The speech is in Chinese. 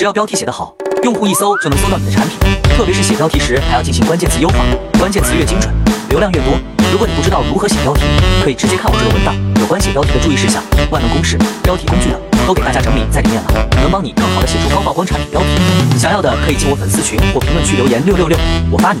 只要标题写得好用户一搜就能搜到你的产品。特别是写标题时还要进行关键词优化关键词越精准流量越多。如果你不知道如何写标题可以直接看我这个文档有关写标题的注意事项万能公式标题工具等都给大家整理在里面了能帮你更好的写出高曝光产品标题。想要的可以进我粉丝群或评论区留言六六六我发你。